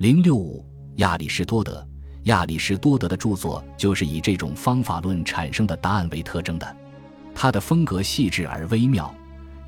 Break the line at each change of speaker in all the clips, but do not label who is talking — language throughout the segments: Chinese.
零六五，亚里士多德。亚里士多德的著作就是以这种方法论产生的答案为特征的。他的风格细致而微妙，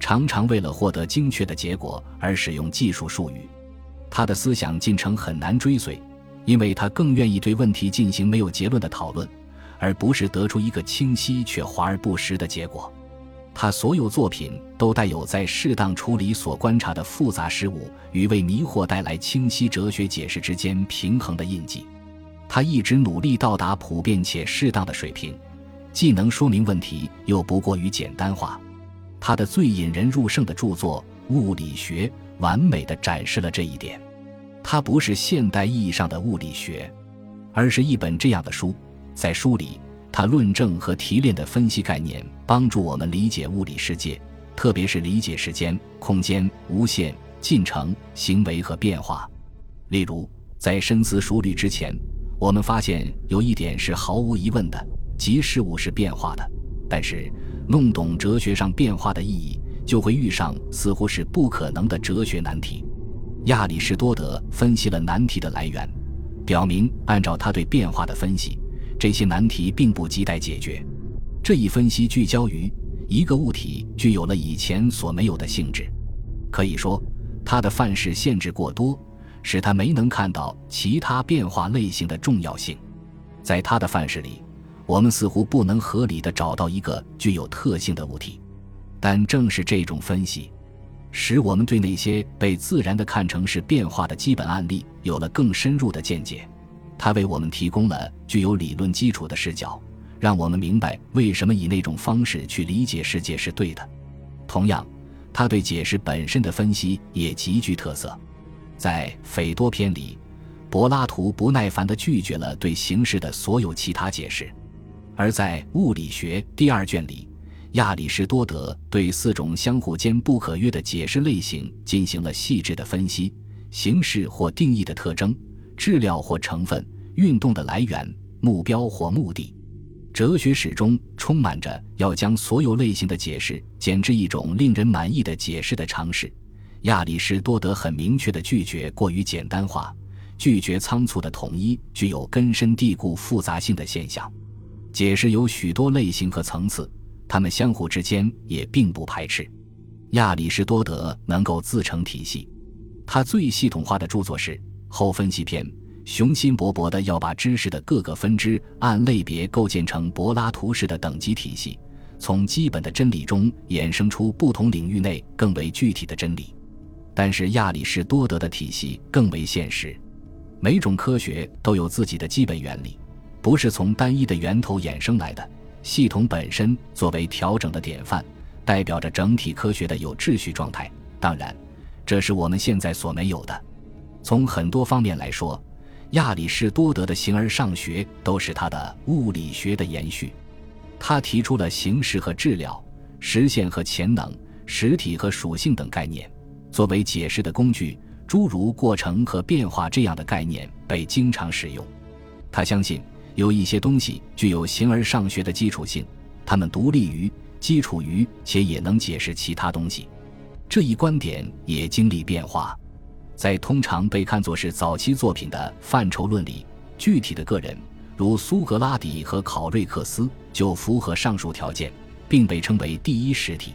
常常为了获得精确的结果而使用技术术语。他的思想进程很难追随，因为他更愿意对问题进行没有结论的讨论，而不是得出一个清晰却华而不实的结果。他所有作品都带有在适当处理所观察的复杂事物与为迷惑带来清晰哲学解释之间平衡的印记。他一直努力到达普遍且适当的水平，既能说明问题，又不过于简单化。他的最引人入胜的著作《物理学》完美的展示了这一点。它不是现代意义上的物理学，而是一本这样的书，在书里。他论证和提炼的分析概念，帮助我们理解物理世界，特别是理解时间、空间、无限、进程、行为和变化。例如，在深思熟虑之前，我们发现有一点是毫无疑问的，即事物是变化的。但是，弄懂哲学上变化的意义，就会遇上似乎是不可能的哲学难题。亚里士多德分析了难题的来源，表明按照他对变化的分析。这些难题并不亟待解决。这一分析聚焦于一个物体具有了以前所没有的性质。可以说，它的范式限制过多，使他没能看到其他变化类型的重要性。在他的范式里，我们似乎不能合理的找到一个具有特性的物体。但正是这种分析，使我们对那些被自然的看成是变化的基本案例有了更深入的见解。它为我们提供了具有理论基础的视角，让我们明白为什么以那种方式去理解世界是对的。同样，他对解释本身的分析也极具特色。在《斐多篇》里，柏拉图不耐烦地拒绝了对形式的所有其他解释；而在《物理学》第二卷里，亚里士多德对四种相互间不可约的解释类型进行了细致的分析：形式或定义的特征。质量或成分、运动的来源、目标或目的，哲学史中充满着要将所有类型的解释减至一种令人满意的解释的尝试。亚里士多德很明确地拒绝过于简单化，拒绝仓促的统一具有根深蒂固复杂性的现象。解释有许多类型和层次，它们相互之间也并不排斥。亚里士多德能够自成体系，他最系统化的著作是。后分析篇雄心勃勃地要把知识的各个分支按类别构建成柏拉图式的等级体系，从基本的真理中衍生出不同领域内更为具体的真理。但是亚里士多德的体系更为现实，每种科学都有自己的基本原理，不是从单一的源头衍生来的。系统本身作为调整的典范，代表着整体科学的有秩序状态。当然，这是我们现在所没有的。从很多方面来说，亚里士多德的形而上学都是他的物理学的延续。他提出了形式和质料、实现和潜能、实体和属性等概念作为解释的工具，诸如过程和变化这样的概念被经常使用。他相信有一些东西具有形而上学的基础性，它们独立于、基础于且也能解释其他东西。这一观点也经历变化。在通常被看作是早期作品的范畴论里，具体的个人，如苏格拉底和考瑞克斯，就符合上述条件，并被称为第一实体。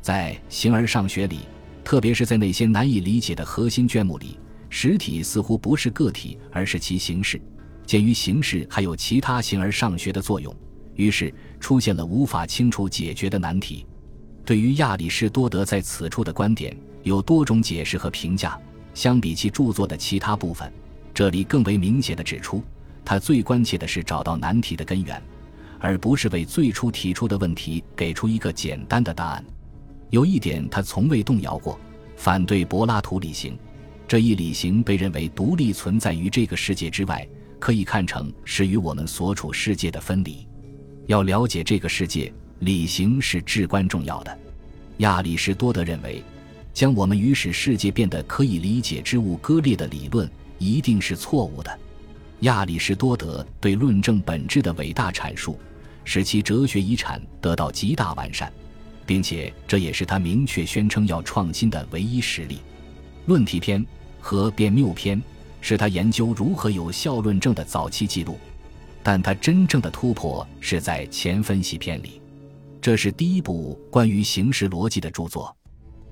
在形而上学里，特别是在那些难以理解的核心卷目里，实体似乎不是个体，而是其形式。鉴于形式还有其他形而上学的作用，于是出现了无法清楚解决的难题。对于亚里士多德在此处的观点，有多种解释和评价。相比其著作的其他部分，这里更为明显的指出，他最关切的是找到难题的根源，而不是为最初提出的问题给出一个简单的答案。有一点他从未动摇过：反对柏拉图理型。这一理型被认为独立存在于这个世界之外，可以看成是与我们所处世界的分离。要了解这个世界，理型是至关重要的。亚里士多德认为。将我们与使世界变得可以理解之物割裂的理论一定是错误的。亚里士多德对论证本质的伟大阐述，使其哲学遗产得到极大完善，并且这也是他明确宣称要创新的唯一实例。论题篇和辩谬篇是他研究如何有效论证的早期记录，但他真正的突破是在前分析篇里。这是第一部关于形式逻辑的著作。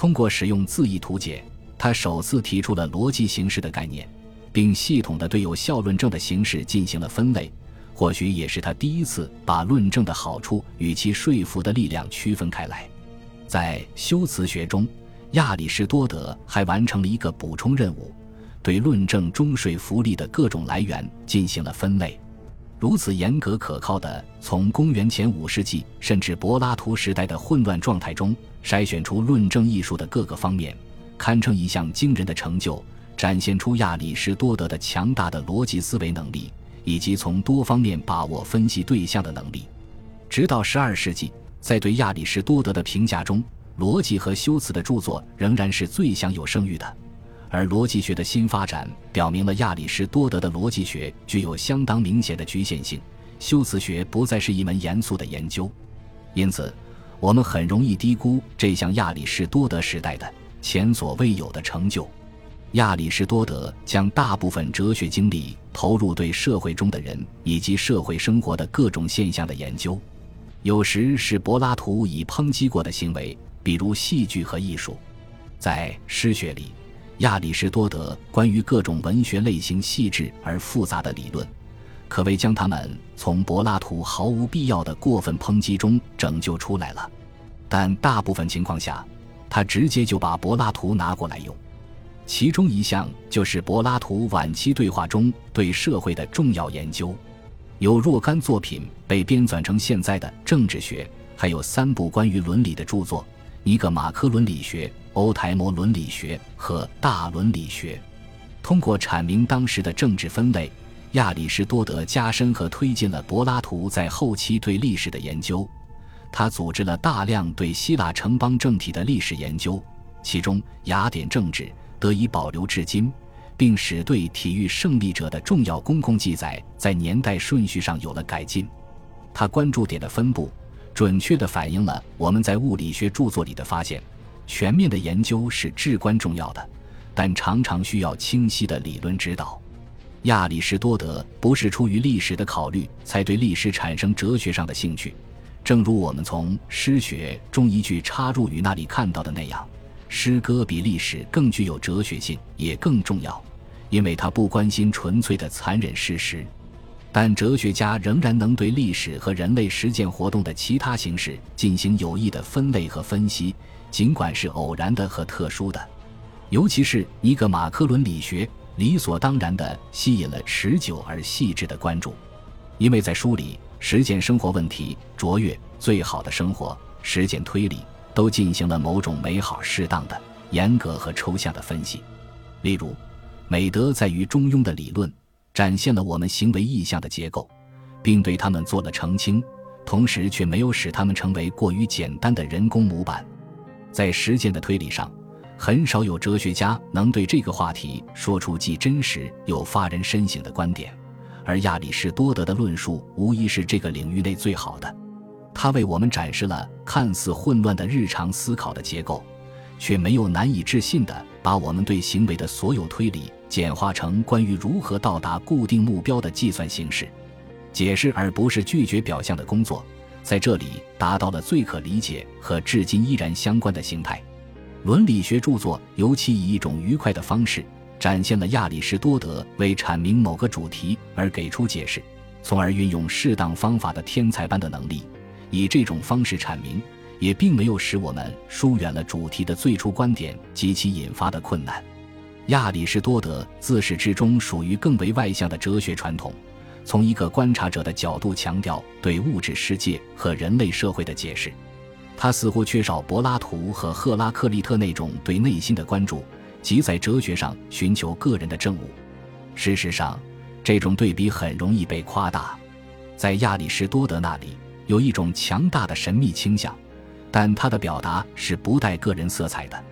通过使用字义图解，他首次提出了逻辑形式的概念，并系统地对有效论证的形式进行了分类。或许也是他第一次把论证的好处与其说服的力量区分开来。在修辞学中，亚里士多德还完成了一个补充任务，对论证中说服力的各种来源进行了分类。如此严格可靠的从公元前五世纪甚至柏拉图时代的混乱状态中筛选出论证艺术的各个方面，堪称一项惊人的成就，展现出亚里士多德的强大的逻辑思维能力。以及从多方面把握分析对象的能力，直到十二世纪，在对亚里士多德的评价中，逻辑和修辞的著作仍然是最享有声誉的。而逻辑学的新发展表明了亚里士多德的逻辑学具有相当明显的局限性，修辞学不再是一门严肃的研究。因此，我们很容易低估这项亚里士多德时代的前所未有的成就。亚里士多德将大部分哲学精力投入对社会中的人以及社会生活的各种现象的研究，有时是柏拉图已抨击过的行为，比如戏剧和艺术。在诗学里，亚里士多德关于各种文学类型细致而复杂的理论，可谓将他们从柏拉图毫无必要的过分抨击中拯救出来了。但大部分情况下，他直接就把柏拉图拿过来用。其中一项就是柏拉图晚期对话中对社会的重要研究，有若干作品被编纂成现在的政治学，还有三部关于伦理的著作：《一个马科伦理学》《欧台摩伦理学》和《大伦理学》。通过阐明当时的政治分类，亚里士多德加深和推进了柏拉图在后期对历史的研究。他组织了大量对希腊城邦政体的历史研究，其中雅典政治。得以保留至今，并使对体育胜利者的重要公共记载在年代顺序上有了改进。他关注点的分布，准确地反映了我们在物理学著作里的发现。全面的研究是至关重要的，但常常需要清晰的理论指导。亚里士多德不是出于历史的考虑才对历史产生哲学上的兴趣，正如我们从诗学中一句插入语那里看到的那样。诗歌比历史更具有哲学性，也更重要，因为它不关心纯粹的残忍事实。但哲学家仍然能对历史和人类实践活动的其他形式进行有益的分类和分析，尽管是偶然的和特殊的。尤其是尼格马科伦理学，理所当然地吸引了持久而细致的关注，因为在书里实践生活问题、卓越、最好的生活、实践推理。都进行了某种美好、适当的、严格和抽象的分析。例如，美德在于中庸的理论，展现了我们行为意向的结构，并对他们做了澄清，同时却没有使他们成为过于简单的人工模板。在实践的推理上，很少有哲学家能对这个话题说出既真实又发人深省的观点，而亚里士多德的论述无疑是这个领域内最好的。他为我们展示了看似混乱的日常思考的结构，却没有难以置信的把我们对行为的所有推理简化成关于如何到达固定目标的计算形式。解释而不是拒绝表象的工作，在这里达到了最可理解和至今依然相关的形态。伦理学著作尤其以一种愉快的方式展现了亚里士多德为阐明某个主题而给出解释，从而运用适当方法的天才般的能力。以这种方式阐明，也并没有使我们疏远了主题的最初观点及其引发的困难。亚里士多德自始至终属于更为外向的哲学传统，从一个观察者的角度强调对物质世界和人类社会的解释。他似乎缺少柏拉图和赫拉克利特那种对内心的关注，即在哲学上寻求个人的证悟。事实上，这种对比很容易被夸大。在亚里士多德那里。有一种强大的神秘倾向，但他的表达是不带个人色彩的。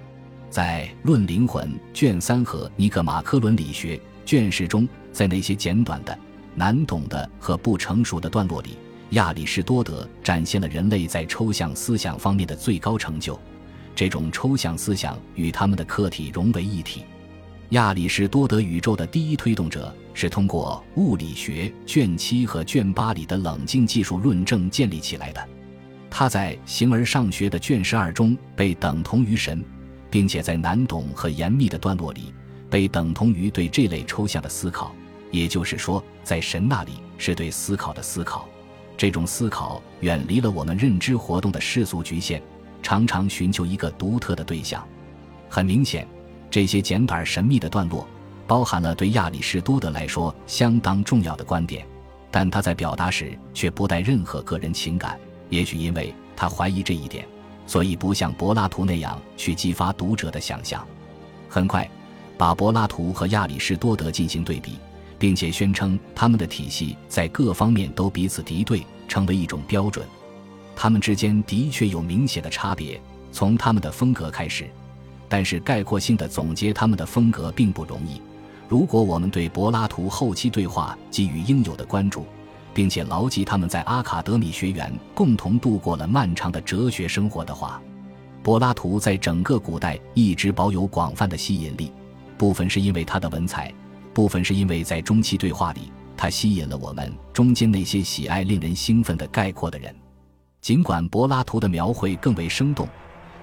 在《论灵魂》卷三和《尼格马科伦理学》卷十中，在那些简短的、难懂的和不成熟的段落里，亚里士多德展现了人类在抽象思想方面的最高成就。这种抽象思想与他们的客体融为一体。亚里士多德宇宙的第一推动者是通过物理学卷七和卷八里的冷静技术论证建立起来的。他在《形而上学》的卷十二中被等同于神，并且在难懂和严密的段落里被等同于对这类抽象的思考。也就是说，在神那里是对思考的思考，这种思考远离了我们认知活动的世俗局限，常常寻求一个独特的对象。很明显，这些简短神秘的段落包含了对亚里士多德来说相当重要的观点，但他在表达时却不带任何个人情感。也许因为他怀疑这一点，所以不像柏拉图那样去激发读者的想象。很快，把柏拉图和亚里士多德进行对比，并且宣称他们的体系在各方面都彼此敌对，成为一种标准。他们之间的确有明显的差别，从他们的风格开始。但是概括性的总结他们的风格并不容易。如果我们对柏拉图后期对话给予应有的关注，并且牢记他们在阿卡德米学员共同度过了漫长的哲学生活的话，柏拉图在整个古代一直保有广泛的吸引力。部分是因为他的文采，部分是因为在中期对话里，他吸引了我们中间那些喜爱令人兴奋的概括的人。尽管柏拉图的描绘更为生动，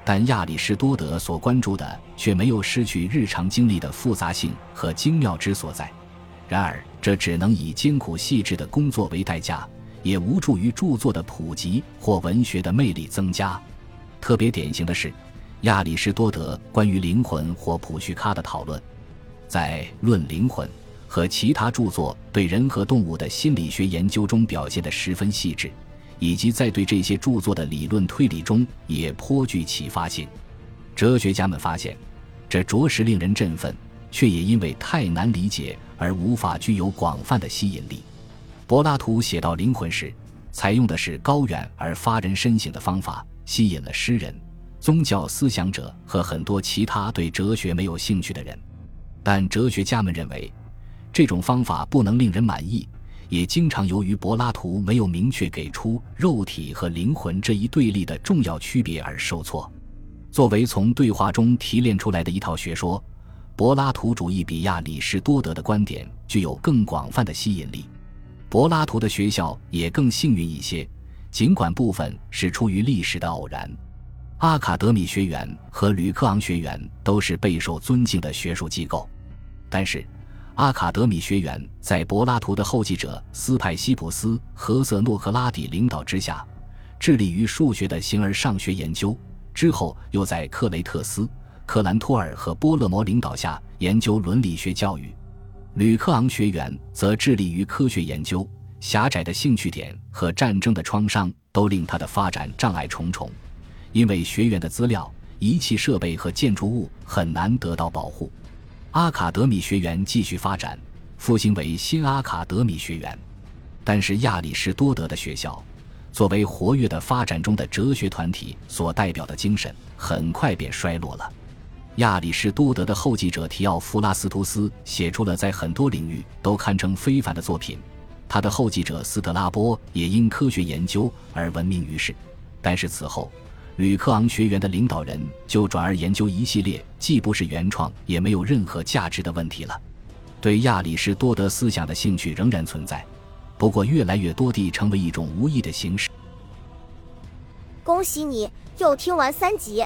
但亚里士多德所关注的却没有失去日常经历的复杂性和精妙之所在。然而，这只能以艰苦细致的工作为代价，也无助于著作的普及或文学的魅力增加。特别典型的是，亚里士多德关于灵魂或普绪咖的讨论，在《论灵魂》和其他著作对人和动物的心理学研究中表现得十分细致，以及在对这些著作的理论推理中也颇具启发性。哲学家们发现，这着实令人振奋。却也因为太难理解而无法具有广泛的吸引力。柏拉图写到灵魂时，采用的是高远而发人深省的方法，吸引了诗人、宗教思想者和很多其他对哲学没有兴趣的人。但哲学家们认为，这种方法不能令人满意，也经常由于柏拉图没有明确给出肉体和灵魂这一对立的重要区别而受挫。作为从对话中提炼出来的一套学说。柏拉图主义比亚里士多德的观点具有更广泛的吸引力，柏拉图的学校也更幸运一些，尽管部分是出于历史的偶然。阿卡德米学园和吕克昂学园都是备受尊敬的学术机构，但是阿卡德米学园在柏拉图的后继者斯派西普斯和瑟诺克拉底领导之下，致力于数学的形而上学研究，之后又在克雷特斯。克兰托尔和波勒摩领导下研究伦理学教育，吕克昂学员则致力于科学研究。狭窄的兴趣点和战争的创伤都令他的发展障碍重重，因为学院的资料、仪器设备和建筑物很难得到保护。阿卡德米学员继续发展，复兴为新阿卡德米学员，但是亚里士多德的学校。作为活跃的发展中的哲学团体所代表的精神，很快便衰落了。亚里士多德的后继者提奥弗拉斯图斯写出了在很多领域都堪称非凡的作品，他的后继者斯特拉波也因科学研究而闻名于世。但是此后，吕克昂学园的领导人就转而研究一系列既不是原创也没有任何价值的问题了。对亚里士多德思想的兴趣仍然存在，不过越来越多地成为一种无意的形式。
恭喜你又听完三集。